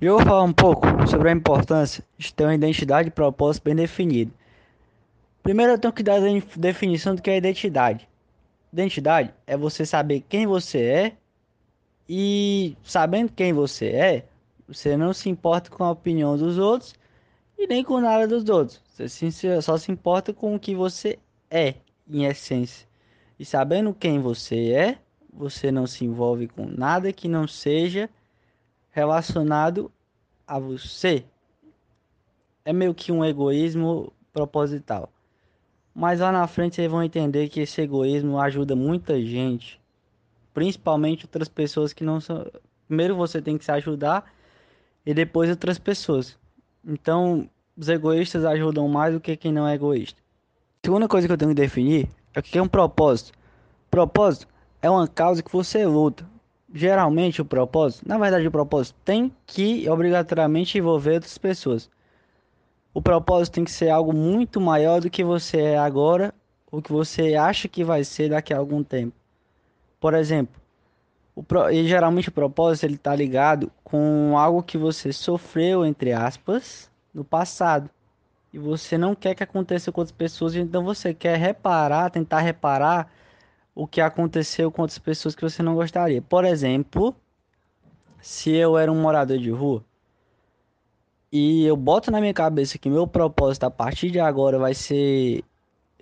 Eu vou falar um pouco sobre a importância de ter uma identidade e propósito bem definido. Primeiro eu tenho que dar a definição do que é identidade. Identidade é você saber quem você é e sabendo quem você é, você não se importa com a opinião dos outros e nem com nada dos outros. Você só se importa com o que você é, em essência. E sabendo quem você é, você não se envolve com nada que não seja relacionado a você. É meio que um egoísmo proposital. Mas lá na frente vocês vão entender que esse egoísmo ajuda muita gente, principalmente outras pessoas que não são. Primeiro você tem que se ajudar e depois outras pessoas. Então, os egoístas ajudam mais do que quem não é egoísta. Segunda coisa que eu tenho que definir é o que é um propósito. Propósito é uma causa que você luta. Geralmente o propósito, na verdade o propósito tem que obrigatoriamente envolver outras pessoas. O propósito tem que ser algo muito maior do que você é agora, ou que você acha que vai ser daqui a algum tempo. Por exemplo, o pro... e geralmente o propósito ele está ligado com algo que você sofreu entre aspas no passado e você não quer que aconteça com outras pessoas, então você quer reparar, tentar reparar o que aconteceu com outras pessoas que você não gostaria. Por exemplo, se eu era um morador de rua e eu boto na minha cabeça que meu propósito a partir de agora vai ser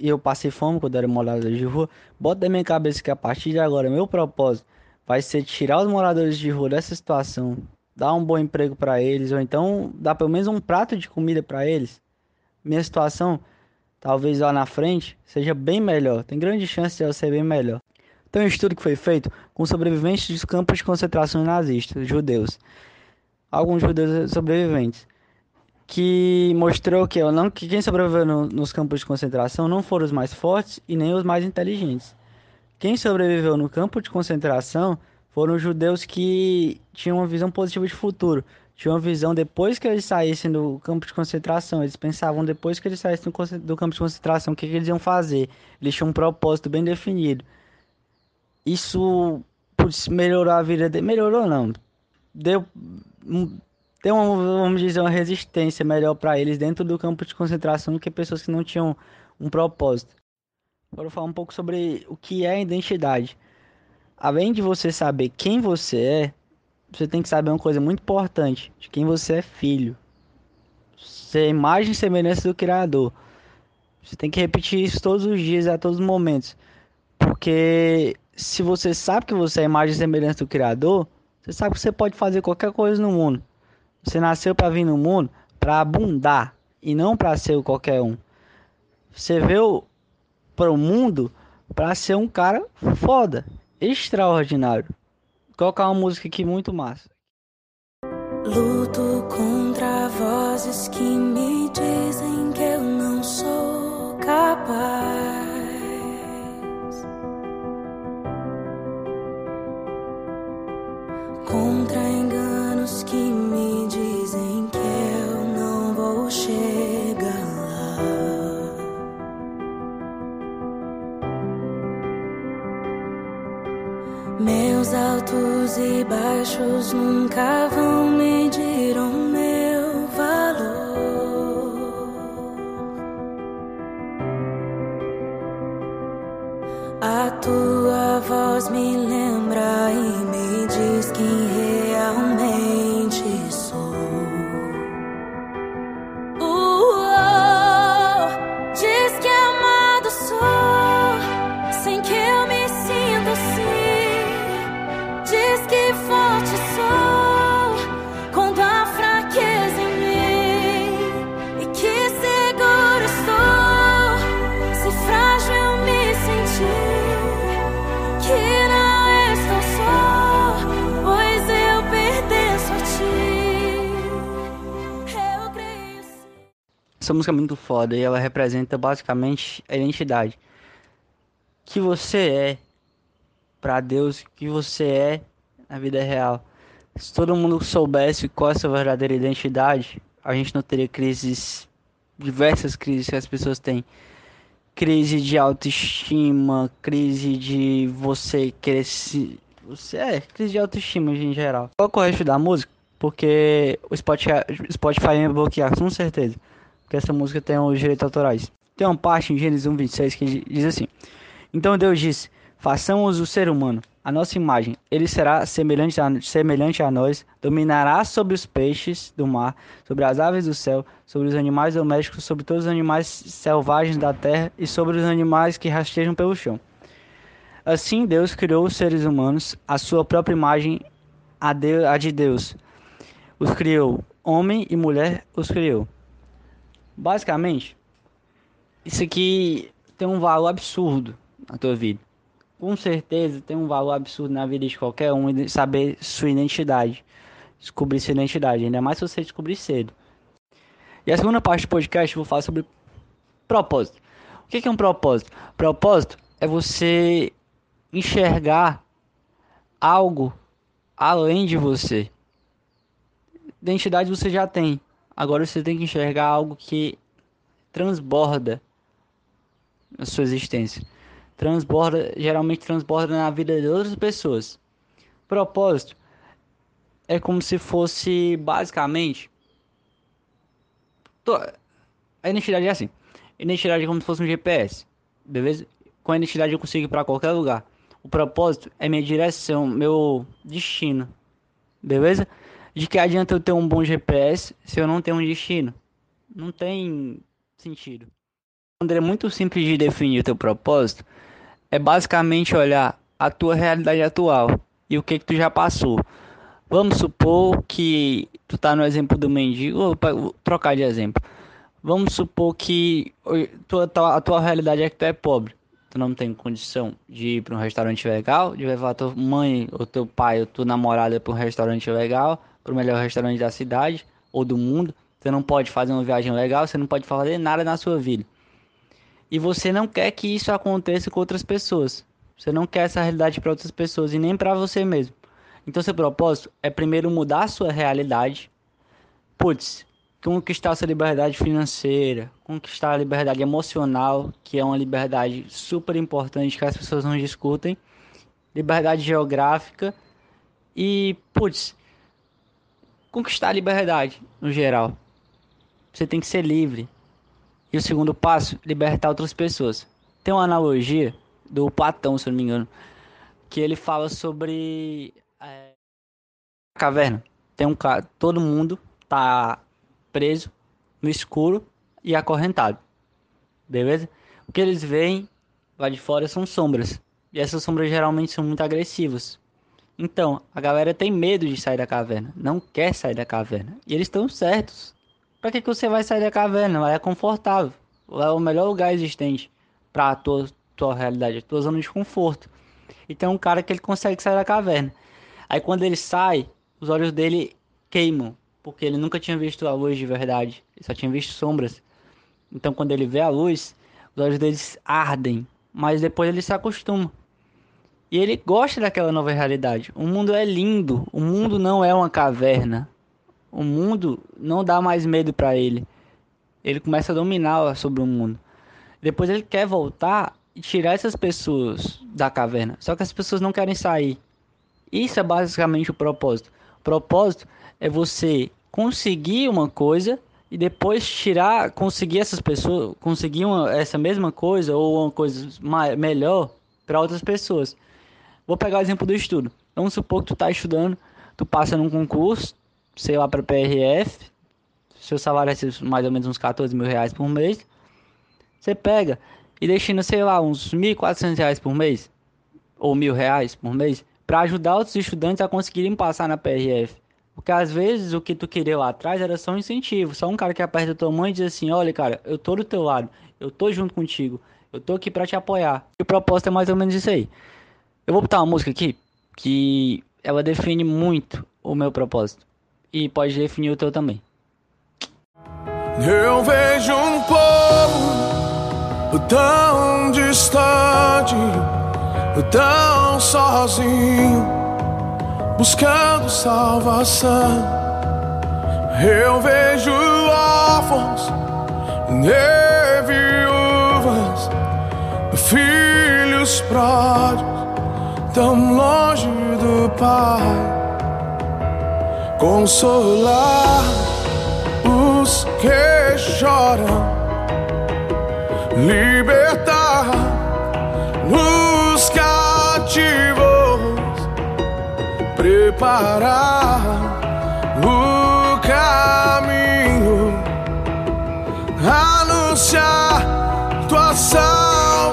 eu passei fome quando era morador de rua, boto na minha cabeça que a partir de agora meu propósito vai ser tirar os moradores de rua dessa situação, dar um bom emprego para eles ou então dar pelo menos um prato de comida para eles minha situação, talvez lá na frente, seja bem melhor. Tem grande chance de ela ser bem melhor. Tem um estudo que foi feito com sobreviventes dos campos de concentração nazistas, judeus. Alguns judeus sobreviventes. Que mostrou que, não, que quem sobreviveu no, nos campos de concentração não foram os mais fortes e nem os mais inteligentes. Quem sobreviveu no campo de concentração foram os judeus que tinham uma visão positiva de futuro, tinha uma visão depois que eles saíssem do campo de concentração. Eles pensavam depois que eles saíssem do campo de concentração o que, que eles iam fazer. Eles tinham um propósito bem definido. Isso melhorou a vida deles. Melhorou não. Deu, deu uma, vamos dizer, uma resistência melhor para eles dentro do campo de concentração do que pessoas que não tinham um propósito. Agora eu falar um pouco sobre o que é identidade. Além de você saber quem você é, você tem que saber uma coisa muito importante: de quem você é filho. Você é imagem e semelhança do Criador. Você tem que repetir isso todos os dias, a todos os momentos. Porque se você sabe que você é imagem e semelhança do Criador, você sabe que você pode fazer qualquer coisa no mundo. Você nasceu para vir no mundo para abundar e não para ser qualquer um. Você veio para o mundo para ser um cara foda, extraordinário colocar uma música aqui muito massa. Luto contra vozes que me dizem Altos e baixos nunca vão medir o meu valor. A tua voz me lembra e me diz quem Essa música é muito foda e ela representa basicamente a identidade que você é para Deus, que você é na vida real. Se todo mundo soubesse qual é a sua verdadeira identidade, a gente não teria crises, diversas crises que as pessoas têm. Crise de autoestima, crise de você querer se. Você é, crise de autoestima em geral. Qual é o resto da música? porque o Spotify, Spotify ia bloquear, com certeza. Porque essa música tem os direitos autorais. Tem uma parte em Gênesis 1:26 que diz assim: Então Deus disse: Façamos o ser humano a nossa imagem. Ele será semelhante a, semelhante a nós, dominará sobre os peixes do mar, sobre as aves do céu, sobre os animais domésticos, sobre todos os animais selvagens da terra e sobre os animais que rastejam pelo chão. Assim Deus criou os seres humanos, a sua própria imagem, a de Deus. Os criou, homem e mulher os criou. Basicamente, isso aqui tem um valor absurdo na tua vida com certeza tem um valor absurdo na vida de qualquer um saber sua identidade. Descobrir sua identidade, ainda mais se você descobrir cedo. E a segunda parte do podcast eu vou falar sobre propósito. O que é um propósito? Propósito é você enxergar algo além de você. Identidade você já tem. Agora você tem que enxergar algo que transborda a sua existência transborda, geralmente transborda na vida de outras pessoas. Propósito é como se fosse basicamente a identidade é assim. Identidade é como se fosse um GPS, beleza? Com a identidade eu consigo ir para qualquer lugar. O propósito é minha direção, meu destino, beleza? De que adianta eu ter um bom GPS se eu não tenho um destino? Não tem sentido. É muito simples de definir o teu propósito é basicamente olhar a tua realidade atual e o que que tu já passou. Vamos supor que tu tá no exemplo do mendigo, vou trocar de exemplo. Vamos supor que a tua realidade é que tu é pobre. Tu não tem condição de ir para um restaurante legal, de levar tua mãe, ou teu pai, ou tua namorada para um restaurante legal, para o melhor restaurante da cidade ou do mundo. Você não pode fazer uma viagem legal, você não pode fazer nada na sua vida. E você não quer que isso aconteça com outras pessoas. Você não quer essa realidade para outras pessoas e nem para você mesmo. Então, seu propósito é primeiro mudar a sua realidade. Putz, conquistar a sua liberdade financeira, conquistar a liberdade emocional, que é uma liberdade super importante que as pessoas não discutem, liberdade geográfica e, putz, conquistar a liberdade no geral. Você tem que ser livre. E o segundo passo, libertar outras pessoas. Tem uma analogia do Platão, se eu não me engano, que ele fala sobre é, a caverna. Tem um cara, todo mundo tá preso no escuro e acorrentado. Beleza? O que eles veem lá de fora são sombras. E essas sombras geralmente são muito agressivas. Então, a galera tem medo de sair da caverna, não quer sair da caverna. E eles estão certos. Para que, que você vai sair da caverna? Lá é confortável. Lá é o melhor lugar existente para a tua, tua realidade, a tua zona de conforto. E tem um cara que ele consegue sair da caverna. Aí quando ele sai, os olhos dele queimam, porque ele nunca tinha visto a luz de verdade, ele só tinha visto sombras. Então quando ele vê a luz, os olhos dele ardem, mas depois ele se acostuma. E ele gosta daquela nova realidade. O mundo é lindo, o mundo não é uma caverna o mundo não dá mais medo para ele. Ele começa a dominar sobre o mundo. Depois ele quer voltar e tirar essas pessoas da caverna. Só que as pessoas não querem sair. Isso é basicamente o propósito. O propósito é você conseguir uma coisa e depois tirar, conseguir essas pessoas, conseguir uma, essa mesma coisa ou uma coisa mais, melhor para outras pessoas. Vou pegar o exemplo do estudo. Vamos supor que tu está estudando, tu passa num concurso, sei lá, para PRF, seu salário é mais ou menos uns 14 mil reais por mês, você pega e destina, sei lá, uns 1.400 reais por mês, ou mil reais por mês, para ajudar outros estudantes a conseguirem passar na PRF. Porque às vezes o que tu queria lá atrás era só um incentivo, só um cara que aperta tua mão e diz assim: olha, cara, eu tô do teu lado, eu tô junto contigo, eu tô aqui para te apoiar. E o propósito é mais ou menos isso aí. Eu vou botar uma música aqui que ela define muito o meu propósito e pode definir o teu também. Eu vejo um povo tão distante, tão sozinho, buscando salvação. Eu vejo órfãos e viúvas, filhos pródigos, tão longe do Pai consolar os que choram, libertar os cativos, preparar o caminho, anunciar tua salvação.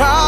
O